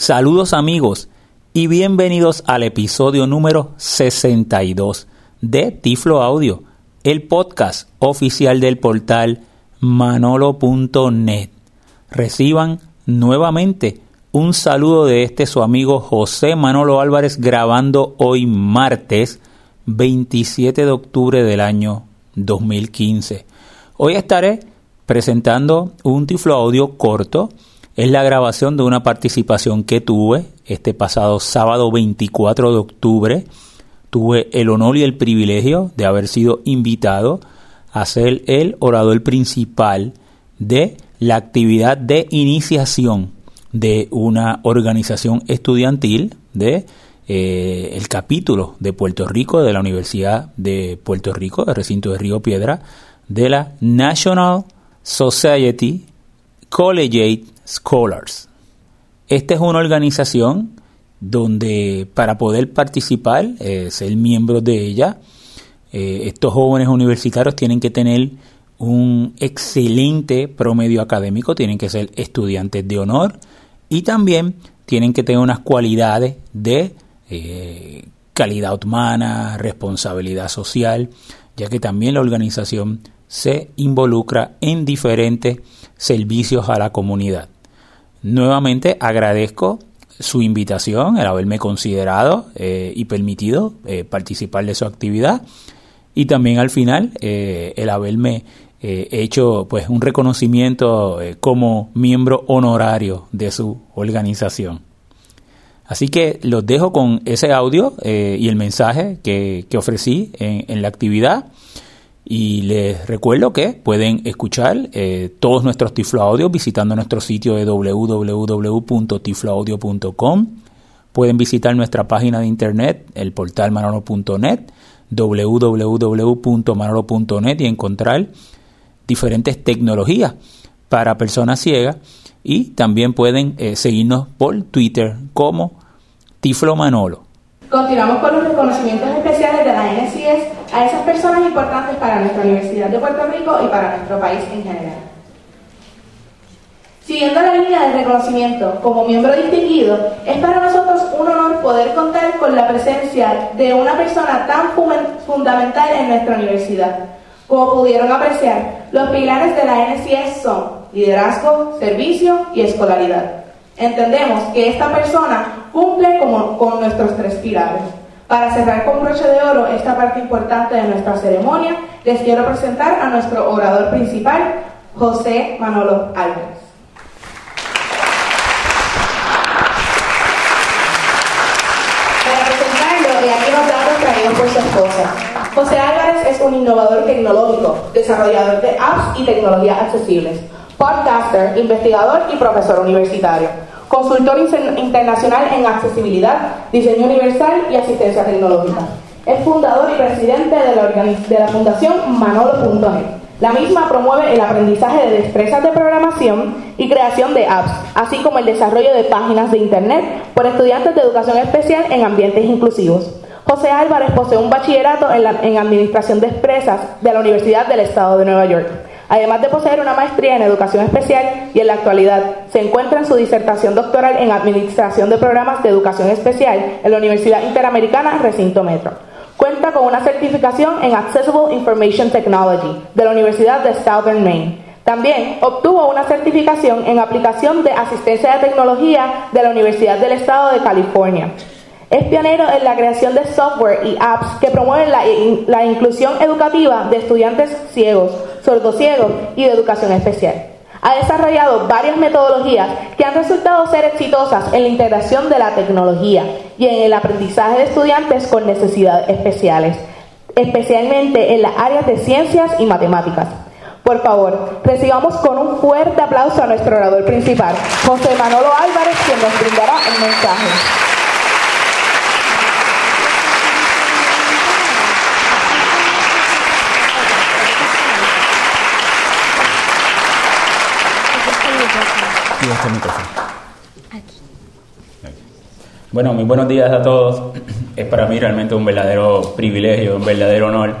Saludos amigos y bienvenidos al episodio número 62 de Tiflo Audio, el podcast oficial del portal manolo.net. Reciban nuevamente un saludo de este su amigo José Manolo Álvarez grabando hoy martes 27 de octubre del año 2015. Hoy estaré presentando un tiflo audio corto. Es la grabación de una participación que tuve este pasado sábado 24 de octubre. Tuve el honor y el privilegio de haber sido invitado a ser el orador principal de la actividad de iniciación de una organización estudiantil de eh, el capítulo de Puerto Rico de la Universidad de Puerto Rico, del recinto de Río Piedra, de la National Society Collegiate Scholars. Esta es una organización donde para poder participar, eh, ser miembro de ella, eh, estos jóvenes universitarios tienen que tener un excelente promedio académico, tienen que ser estudiantes de honor y también tienen que tener unas cualidades de eh, calidad humana, responsabilidad social, ya que también la organización se involucra en diferentes servicios a la comunidad. Nuevamente agradezco su invitación, el haberme considerado eh, y permitido eh, participar de su actividad y también al final el haberme hecho pues un reconocimiento como miembro honorario de su organización. Así que los dejo con ese audio eh, y el mensaje que, ofrecí en, la actividad. Y les recuerdo que pueden escuchar eh, todos nuestros Tiflo Audios visitando nuestro sitio de www.tifloaudio.com. Pueden visitar nuestra página de internet, el portal manolo.net, www.manolo.net y encontrar diferentes tecnologías para personas ciegas y también pueden eh, seguirnos por Twitter como Tiflo Manolo. Continuamos con los reconocimientos especiales de la NCS a esas personas importantes para nuestra Universidad de Puerto Rico y para nuestro país en general. Siguiendo la línea del reconocimiento como miembro distinguido, es para nosotros un honor poder contar con la presencia de una persona tan fundamental en nuestra universidad. Como pudieron apreciar, los pilares de la NCS son liderazgo, servicio y escolaridad. Entendemos que esta persona cumple con nuestros tres pilares. Para cerrar con broche de oro esta parte importante de nuestra ceremonia, les quiero presentar a nuestro orador principal, José Manolo Álvarez. Para presentarlo, aquí los datos traídos por su. José Álvarez es un innovador tecnológico, desarrollador de apps y tecnologías accesibles, podcaster, investigador y profesor universitario consultor internacional en accesibilidad, diseño universal y asistencia tecnológica. Es fundador y presidente de la, de la Fundación Manolo.net. La misma promueve el aprendizaje de destrezas de programación y creación de apps, así como el desarrollo de páginas de Internet por estudiantes de educación especial en ambientes inclusivos. José Álvarez posee un bachillerato en, en Administración de Empresas de la Universidad del Estado de Nueva York Además de poseer una maestría en educación especial y en la actualidad se encuentra en su disertación doctoral en Administración de Programas de Educación Especial en la Universidad Interamericana Recinto Metro. Cuenta con una certificación en Accessible Information Technology de la Universidad de Southern Maine. También obtuvo una certificación en aplicación de asistencia de tecnología de la Universidad del Estado de California. Es pionero en la creación de software y apps que promueven la, la inclusión educativa de estudiantes ciegos, sordociegos y de educación especial. Ha desarrollado varias metodologías que han resultado ser exitosas en la integración de la tecnología y en el aprendizaje de estudiantes con necesidades especiales, especialmente en las áreas de ciencias y matemáticas. Por favor, recibamos con un fuerte aplauso a nuestro orador principal, José Manolo Álvarez, quien nos brindará el mensaje. Bueno, muy buenos días a todos. Es para mí realmente un verdadero privilegio, un verdadero honor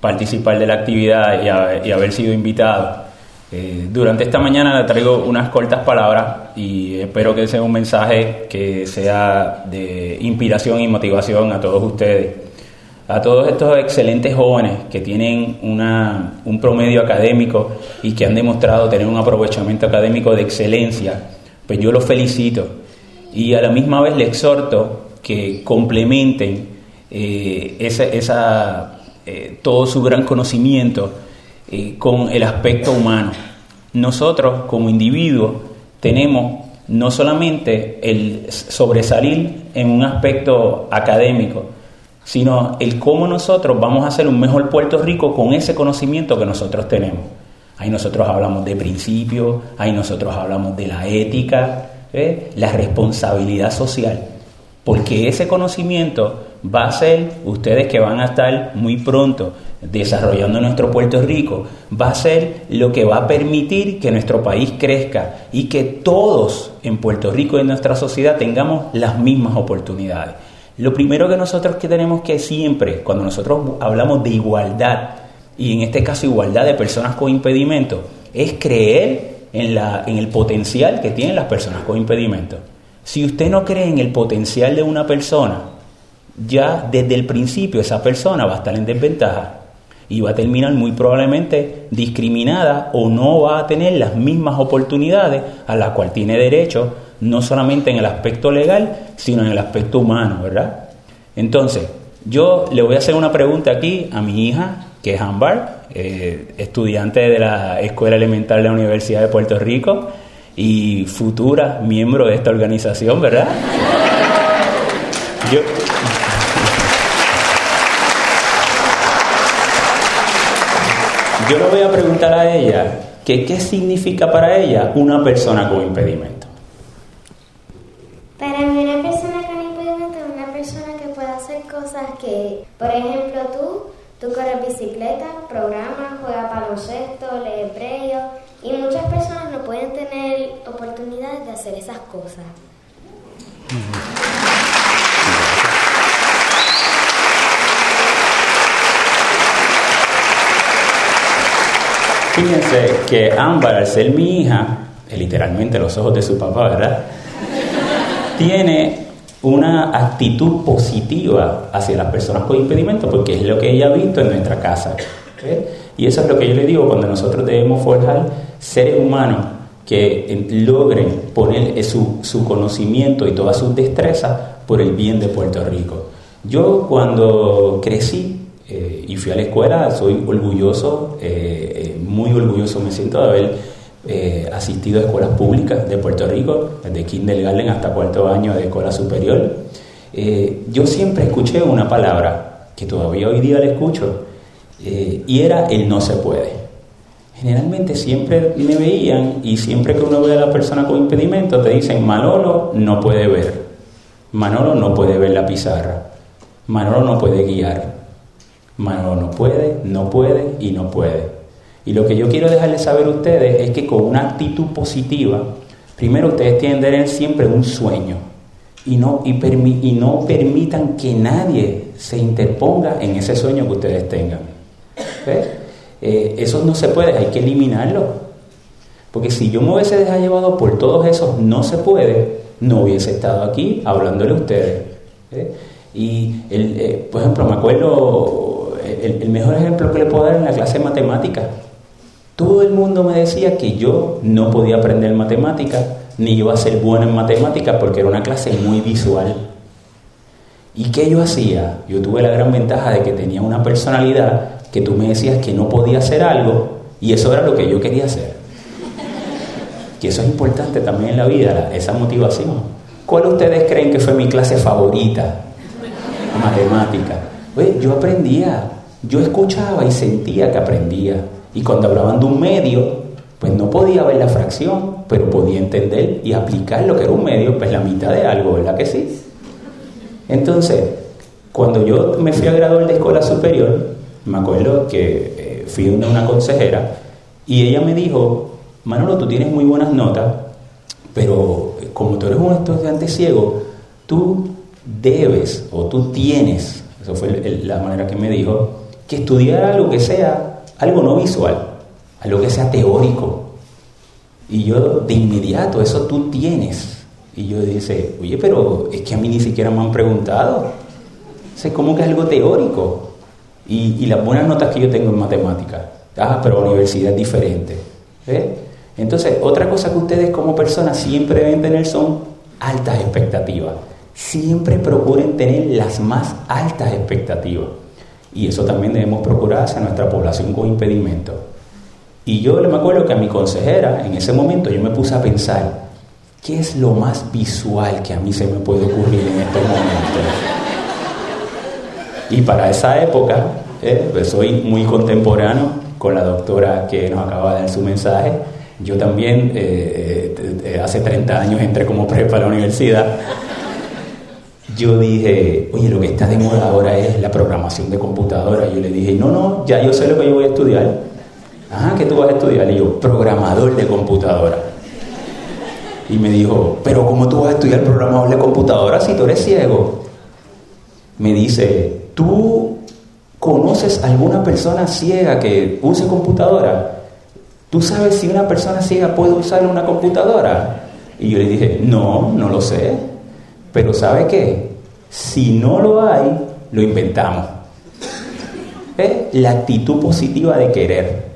participar de la actividad y, haber sido invitado Eh, durante esta mañana le traigo unas cortas palabras y espero que sea un mensaje que sea de inspiración y motivación a todos ustedes. A todos estos excelentes jóvenes que tienen una, un promedio académico y que han demostrado tener un aprovechamiento académico de excelencia, pues yo los felicito y a la misma vez les exhorto que complementen eh, esa, eh, todo su gran conocimiento eh, con el aspecto humano. Nosotros como individuos tenemos no solamente el sobresalir en un aspecto académico, sino el cómo nosotros vamos a hacer un mejor Puerto Rico con ese conocimiento que nosotros tenemos. Ahí nosotros hablamos de principios, ahí nosotros hablamos de la ética, la responsabilidad social, porque ese conocimiento va a ser, ustedes que van a estar muy pronto desarrollando nuestro Puerto Rico, va a ser lo que va a permitir que nuestro país crezca y que todos en Puerto Rico y en nuestra sociedad tengamos las mismas oportunidades. Lo primero que nosotros que tenemos que siempre, cuando nosotros hablamos de igualdad, y en este caso igualdad de personas con impedimento, es creer en, la, en el potencial que tienen las personas con impedimento. Si usted no cree en el potencial de una persona, ya desde el principio esa persona va a estar en desventaja y va a terminar muy probablemente discriminada o no va a tener las mismas oportunidades a las cuales tiene derecho, no solamente en el aspecto legal, sino en el aspecto humano, ¿verdad? Entonces, yo le voy a hacer una pregunta aquí a mi hija, que es Ambar, eh, estudiante de la Escuela Elemental de la Universidad de Puerto Rico y futura miembro de esta organización, ¿verdad? Yo, yo le voy a preguntar a ella que qué significa para ella una persona con impedimento. Cosas que, por ejemplo, tú, tú corres bicicleta, programas, juegas baloncesto, lees breyo y muchas personas no pueden tener oportunidades de hacer esas cosas. Fíjense que Ámbar, al ser mi hija, literalmente los ojos de su papá, ¿verdad? Tiene una actitud positiva hacia las personas con impedimento, porque es lo que ella ha visto en nuestra casa. Y eso es lo que yo le digo cuando nosotros debemos forjar seres humanos que logren poner su, su conocimiento y todas sus destrezas por el bien de Puerto Rico. Yo cuando crecí eh, y fui a la escuela, soy orgulloso, eh, eh, muy orgulloso me siento de haber asistido a escuelas públicas de Puerto Rico, desde kindergarten hasta cuarto año de escuela superior. yo siempre escuché una palabra que todavía hoy día la escucho, y era el no se puede. Generalmente siempre me veían y siempre que uno ve a la persona con impedimento te dicen Manolo no puede ver, Manolo no puede ver la pizarra, Manolo no puede guiar, Manolo no puede, no puede y no puede. Y lo que yo quiero dejarles saber a ustedes es que con una actitud positiva, primero ustedes tienen que tener siempre un sueño y no, y, y no permitan que nadie se interponga en ese sueño que ustedes tengan. Eh, eso no se puede, hay que eliminarlo. Porque si yo me hubiese dejado llevado por todos esos no se puede, no hubiese estado aquí hablándole a ustedes. Y, el, eh, por ejemplo, me acuerdo el, mejor ejemplo que le puedo dar en la clase de matemáticas. Todo el mundo me decía que yo no podía aprender matemáticas, ni iba a ser bueno en matemáticas porque era una clase muy visual. ¿Y qué yo hacía? Yo tuve la gran ventaja de que tenía una personalidad que tú me decías que no podía hacer algo y eso era lo que yo quería hacer. Y eso es importante también en la vida, esa motivación. ¿Cuál ustedes creen que fue mi clase favorita? Matemática. yo aprendía yo escuchaba y sentía que aprendía. Y cuando hablaban de un medio, pues no podía ver la fracción, pero podía entender y aplicar lo que era un medio, pues la mitad de algo, ¿verdad que sí? Entonces, cuando yo me fui a graduar de escuela superior, me acuerdo que eh, fui una, una consejera y ella me dijo, Manolo, tú tienes muy buenas notas, pero como tú eres un estudiante ciego, tú debes o tú tienes, eso fue la manera que me dijo, que estudiar algo que sea algo no visual, algo que sea teórico, Y yo de inmediato, eso tú tienes. Y yo dice, oye, pero es que a mí ni siquiera me han preguntado. O como que es algo teórico. Y, y, las buenas notas que yo tengo en matemáticas. Ah, pero universidad es diferente. Entonces, otra cosa que ustedes como personas siempre deben tener son altas expectativas. Siempre procuren tener las más altas expectativas. Y eso también debemos procurar hacia nuestra población con impedimentos. Y yo me acuerdo que a mi consejera, en ese momento, yo me puse a pensar, ¿qué es lo más visual que a mí se me puede ocurrir en estos momentos? Y para esa época, eh, pues soy muy contemporáneo con la doctora que nos acaba de dar su mensaje. Yo también eh, eh, hace 30 años entré como prepa a la universidad. Yo dije, oye, lo que está de moda ahora es la programación de computadora. Yo le dije, no, no, ya yo sé lo que yo voy a estudiar Ah, ¿qué tú vas a estudiar? Y yo, programador de computadora. Y me dijo, pero ¿cómo tú vas a estudiar programador de computadora si tú eres ciego? Me dice, ¿tú conoces alguna persona ciega que use computadora? ¿Tú sabes si una persona ciega puede usar una computadora? Y yo le dije, no, no lo sé. Pero ¿sabe qué? Si no lo hay, lo inventamos. ¿Eh? La actitud positiva de querer.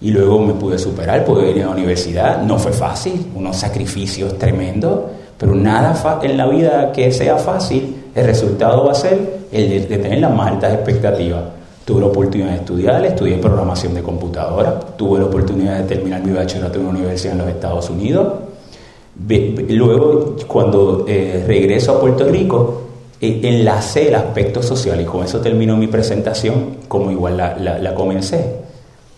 Y luego me pude superar, pude ir a la universidad. No fue fácil, unos sacrificios tremendos, pero nada en la vida que sea fácil, el resultado va a ser el de, tener las más altas expectativas. Tuve la oportunidad de estudiar, estudié programación de computadora, tuve la oportunidad de terminar mi bachillerato en una universidad en los Estados Unidos. Luego, cuando eh, regreso a Puerto Rico, eh, enlacé el aspecto social y con eso terminó mi presentación, como igual la, la, comencé.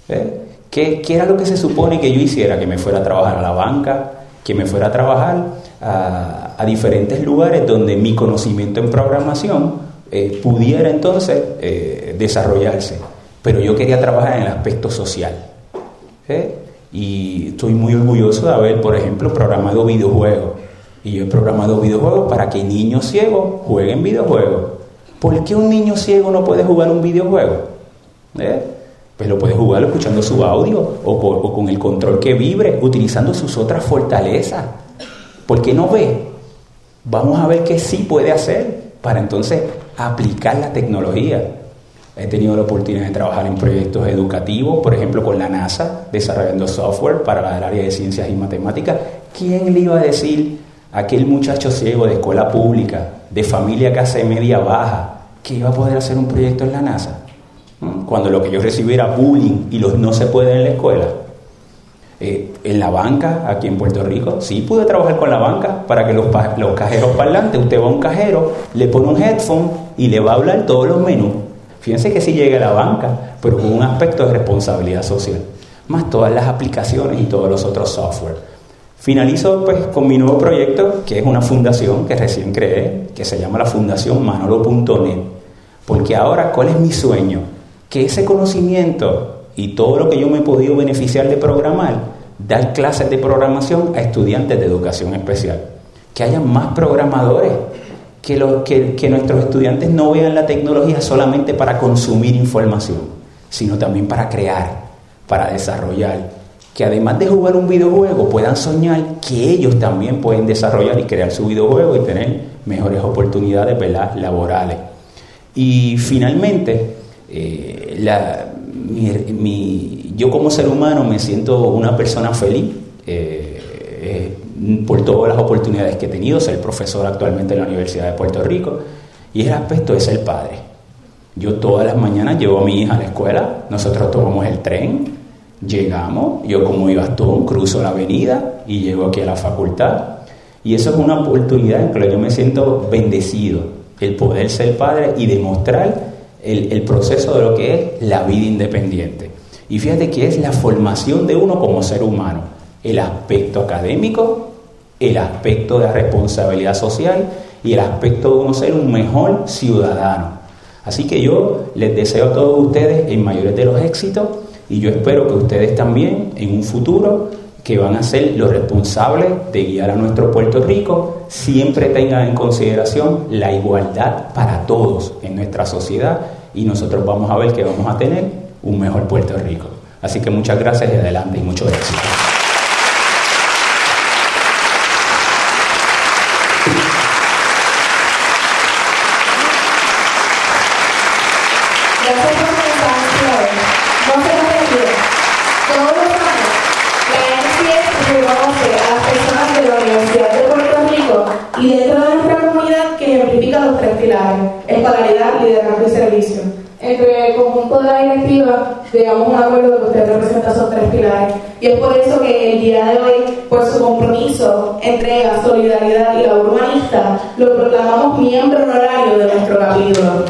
¿Eh? ¿Qué, era lo que se supone que yo hiciera? Que me fuera a trabajar a la banca, que me fuera a trabajar a, diferentes lugares donde mi conocimiento en programación eh, pudiera entonces eh, desarrollarse. Pero yo quería trabajar en el aspecto social. ¿eh? Y estoy muy orgulloso de haber, por ejemplo, programado videojuegos. Y yo he programado videojuegos para que niños ciegos jueguen videojuegos. ¿Por qué un niño ciego no puede jugar un videojuego? pues lo puede jugar escuchando su audio o, con el control que vibre, utilizando sus otras fortalezas. ¿Por qué no ve? Vamos a ver qué sí puede hacer para entonces aplicar la tecnología. He tenido la oportunidad de trabajar en proyectos educativos, por ejemplo con la NASA, desarrollando software para el área de ciencias y matemáticas. ¿Quién le iba a decir a aquel muchacho ciego de escuela pública, de familia clase media baja, que iba a poder hacer un proyecto en la NASA? cuando lo que yo recibí era bullying y los no se puede en la escuela. Eh, en la banca, aquí en Puerto Rico, sí pude trabajar con la banca para que los, los cajeros parlantes, usted va a un cajero, le pone un headphone y le va a hablar todos los menús. Fíjense que sí llega a la banca, pero con un aspecto de responsabilidad social, más todas las aplicaciones y todos los otros software. Finalizo pues con mi nuevo proyecto, que es una fundación que recién creé, que se llama la Fundación Manolo.net. Porque ahora, ¿cuál es mi sueño? que ese conocimiento y todo lo que yo me he podido beneficiar de programar, dar clases de programación a estudiantes de educación especial. Que haya más programadores, que, nuestros estudiantes no vean la tecnología solamente para consumir información, sino también para crear, para desarrollar. Que además de jugar un videojuego puedan soñar que ellos también pueden desarrollar y crear su videojuego y tener mejores oportunidades laborales. Y finalmente, eh, yo como ser humano me siento una persona feliz eh, eh, por todas las oportunidades que he tenido, ser profesor actualmente en la Universidad de Puerto Rico, y el aspecto es ser padre. Yo todas las mañanas llevo a mi hija a la escuela, nosotros tomamos el tren, llegamos, yo como mi bastón cruzo la avenida y llego aquí a la facultad. Y eso es una oportunidad en que yo me siento bendecido, el poder ser padre y demostrar el, proceso de lo que es la vida independiente. Y fíjate que es la formación de uno como ser humano, el aspecto académico, el aspecto de responsabilidad social y el aspecto de uno ser un mejor ciudadano. Así que yo les deseo a todos ustedes el mayor de los éxitos y yo espero que ustedes también en un futuro que van a ser los responsables de guiar a nuestro Puerto Rico, siempre tengan en consideración la igualdad para todos en nuestra sociedad y nosotros vamos a ver que vamos a tener un mejor Puerto Rico. Así que muchas gracias y adelante y mucho éxito. Usted representa esos tres pilares. Y es por eso que el día de hoy, por su compromiso, entrega, solidaridad y labor humanista, lo proclamamos miembro honorario de nuestro capítulo.